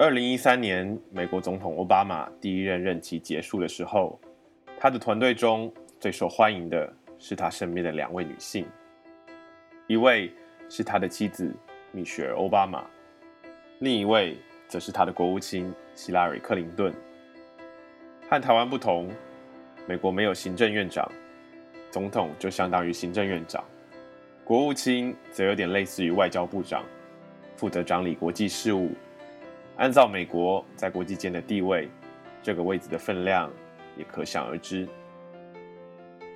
二零一三年，美国总统奥巴马第一任任期结束的时候，他的团队中最受欢迎的是他身边的两位女性，一位是他的妻子米雪儿·奥巴马，另一位则是他的国务卿希拉里·克林顿。和台湾不同，美国没有行政院长，总统就相当于行政院长，国务卿则有点类似于外交部长，负责掌理国际事务。按照美国在国际间的地位，这个位置的分量也可想而知。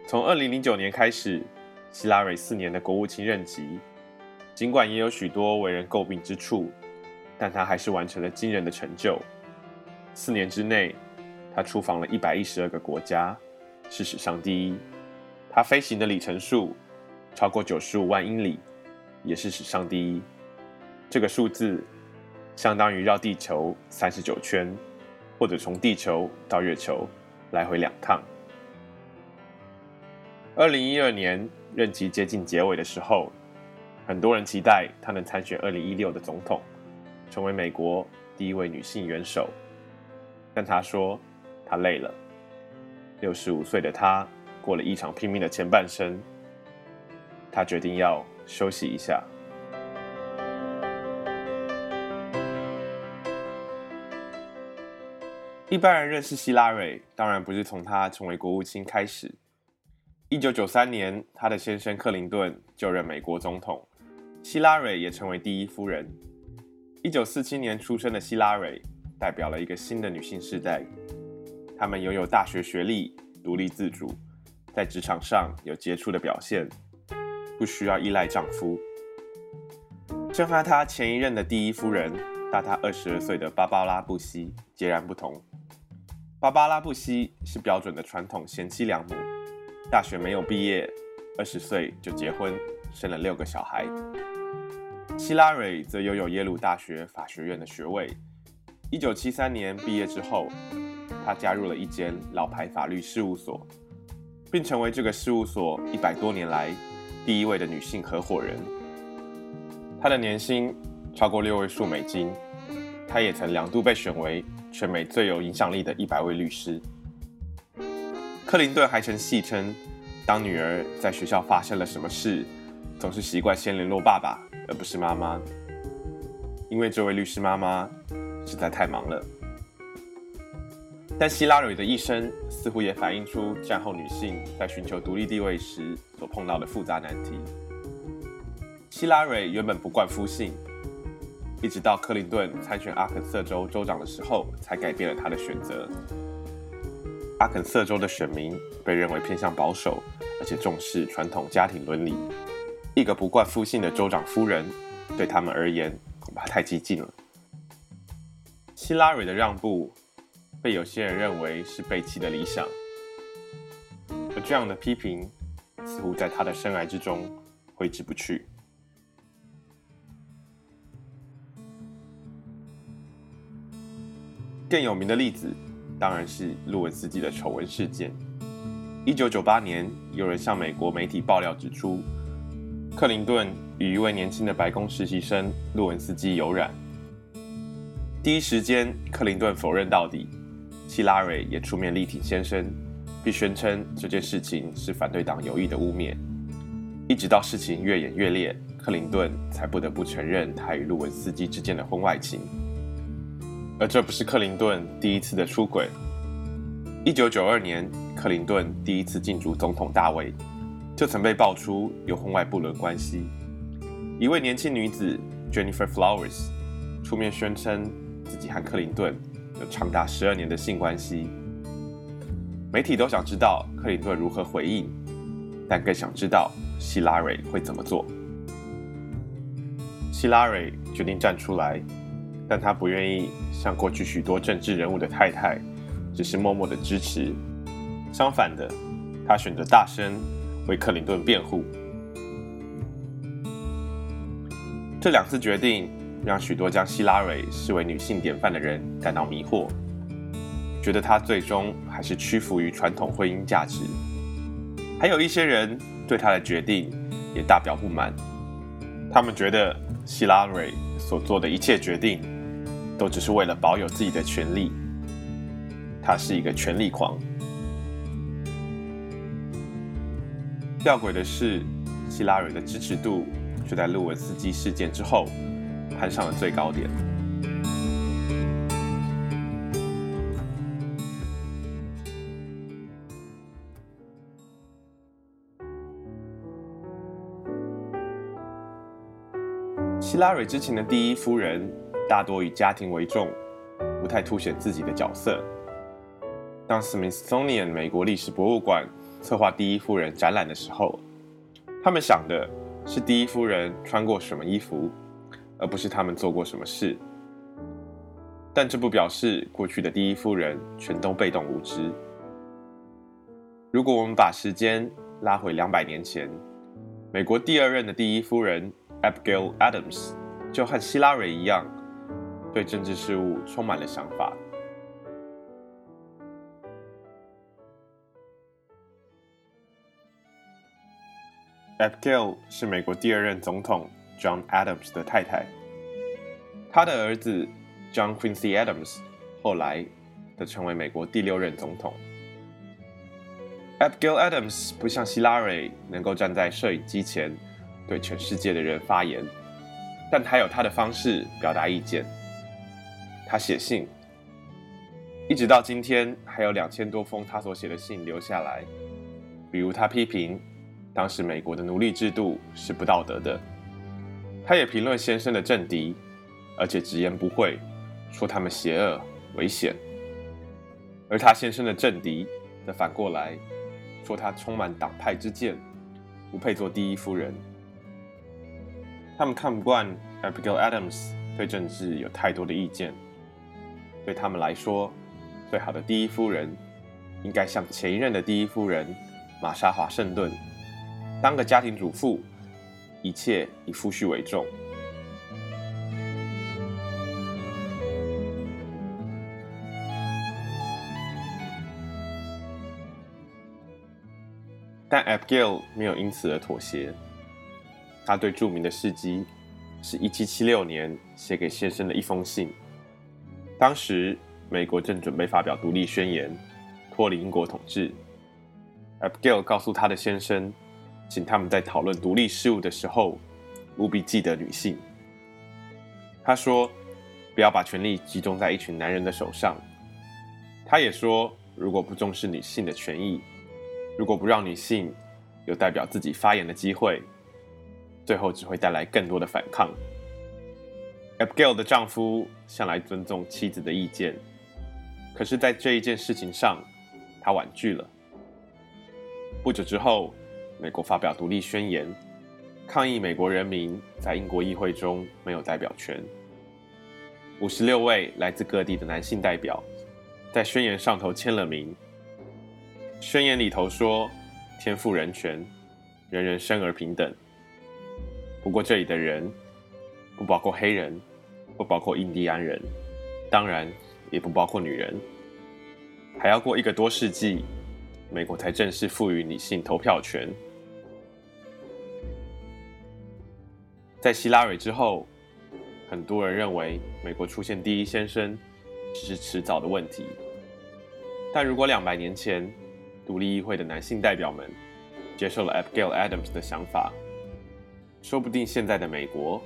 从二零零九年开始，希拉蕊四年的国务卿任期，尽管也有许多为人诟病之处，但他还是完成了惊人的成就。四年之内，他出访了一百一十二个国家，是史上第一。他飞行的里程数超过九十五万英里，也是史上第一。这个数字。相当于绕地球三十九圈，或者从地球到月球来回两趟。二零一二年任期接近结尾的时候，很多人期待她能参选二零一六的总统，成为美国第一位女性元首。但她说她累了。六十五岁的她过了一场拼命的前半生，她决定要休息一下。一般人认识希拉蕊，当然不是从她成为国务卿开始。一九九三年，她的先生克林顿就任美国总统，希拉蕊也成为第一夫人。一九四七年出生的希拉蕊，代表了一个新的女性时代。她们拥有大学学历，独立自主，在职场上有杰出的表现，不需要依赖丈夫。这和她前一任的第一夫人，大她二十二岁的芭芭拉·布希截然不同。芭芭拉·布希是标准的传统贤妻良母，大学没有毕业，二十岁就结婚，生了六个小孩。希拉蕊则拥有耶鲁大学法学院的学位。一九七三年毕业之后，她加入了一间老牌法律事务所，并成为这个事务所一百多年来第一位的女性合伙人。她的年薪超过六位数美金，她也曾两度被选为。全美最有影响力的一百位律师，克林顿还曾戏称，当女儿在学校发生了什么事，总是习惯先联络爸爸，而不是妈妈，因为这位律师妈妈实在太忙了。但希拉蕊的一生似乎也反映出战后女性在寻求独立地位时所碰到的复杂难题。希拉蕊原本不惯夫姓。一直到克林顿参选阿肯色州州长的时候，才改变了他的选择。阿肯色州的选民被认为偏向保守，而且重视传统家庭伦理。一个不惯夫姓的州长夫人，对他们而言恐怕太激进了。希拉蕊的让步，被有些人认为是背弃的理想。而这样的批评，似乎在他的生涯之中挥之不去。更有名的例子，当然是路文斯基的丑闻事件。一九九八年，有人向美国媒体爆料指出，克林顿与一位年轻的白宫实习生路文斯基有染。第一时间，克林顿否认到底，希拉蕊也出面力挺先生，并宣称这件事情是反对党有意的污蔑。一直到事情越演越烈，克林顿才不得不承认他与路文斯基之间的婚外情。而这不是克林顿第一次的出轨。一九九二年，克林顿第一次进驻总统大位，就曾被爆出有婚外不伦关系。一位年轻女子 Jennifer Flowers 出面宣称自己和克林顿有长达十二年的性关系。媒体都想知道克林顿如何回应，但更想知道希拉蕊会怎么做。希拉蕊决定站出来。但他不愿意像过去许多政治人物的太太，只是默默的支持。相反的，他选择大声为克林顿辩护。这两次决定让许多将希拉蕊视为女性典范的人感到迷惑，觉得她最终还是屈服于传统婚姻价值。还有一些人对她的决定也大表不满，他们觉得希拉蕊所做的一切决定。都只是为了保有自己的权利。他是一个权力狂。吊诡的是，希拉蕊的支持度就在路文斯基事件之后攀上了最高点。希拉蕊之前的第一夫人大多以家庭为重，不太凸显自己的角色。当 Smithsonian 美国历史博物馆策划第一夫人展览的时候，他们想的是第一夫人穿过什么衣服，而不是他们做过什么事。但这不表示过去的第一夫人全都被动无知。如果我们把时间拉回两百年前，美国第二任的第一夫人。Abigail Adams 就和希拉蕊一样，对政治事务充满了想法。Abigail 是美国第二任总统 John Adams 的太太，他的儿子 John Quincy Adams 后来的成为美国第六任总统。Abigail Adams 不像希拉蕊能够站在摄影机前。对全世界的人发言，但他有他的方式表达意见。他写信，一直到今天还有两千多封他所写的信留下来。比如他批评当时美国的奴隶制度是不道德的，他也评论先生的政敌，而且直言不讳说他们邪恶危险。而他先生的政敌则反过来说他充满党派之见，不配做第一夫人。他们看不惯 Abigail Adams 对政治有太多的意见。对他们来说，最好的第一夫人应该像前一任的第一夫人玛莎华盛顿，当个家庭主妇，一切以夫婿为重。但 Abigail 没有因此而妥协。他对著名的事迹是1776年写给先生的一封信。当时美国正准备发表独立宣言，脱离英国统治。Abigail 告诉他的先生，请他们在讨论独立事务的时候，务必记得女性。他说，不要把权力集中在一群男人的手上。他也说，如果不重视女性的权益，如果不让女性有代表自己发言的机会，最后只会带来更多的反抗。Abigail 的丈夫向来尊重妻子的意见，可是，在这一件事情上，他婉拒了。不久之后，美国发表独立宣言，抗议美国人民在英国议会中没有代表权。五十六位来自各地的男性代表在宣言上头签了名。宣言里头说：“天赋人权，人人生而平等。”不过，这里的人不包括黑人，不包括印第安人，当然也不包括女人。还要过一个多世纪，美国才正式赋予女性投票权。在希拉蕊之后，很多人认为美国出现第一先生只是迟早的问题。但如果两百年前独立议会的男性代表们接受了 Abigail Adams 的想法，说不定现在的美国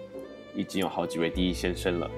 已经有好几位第一先生了。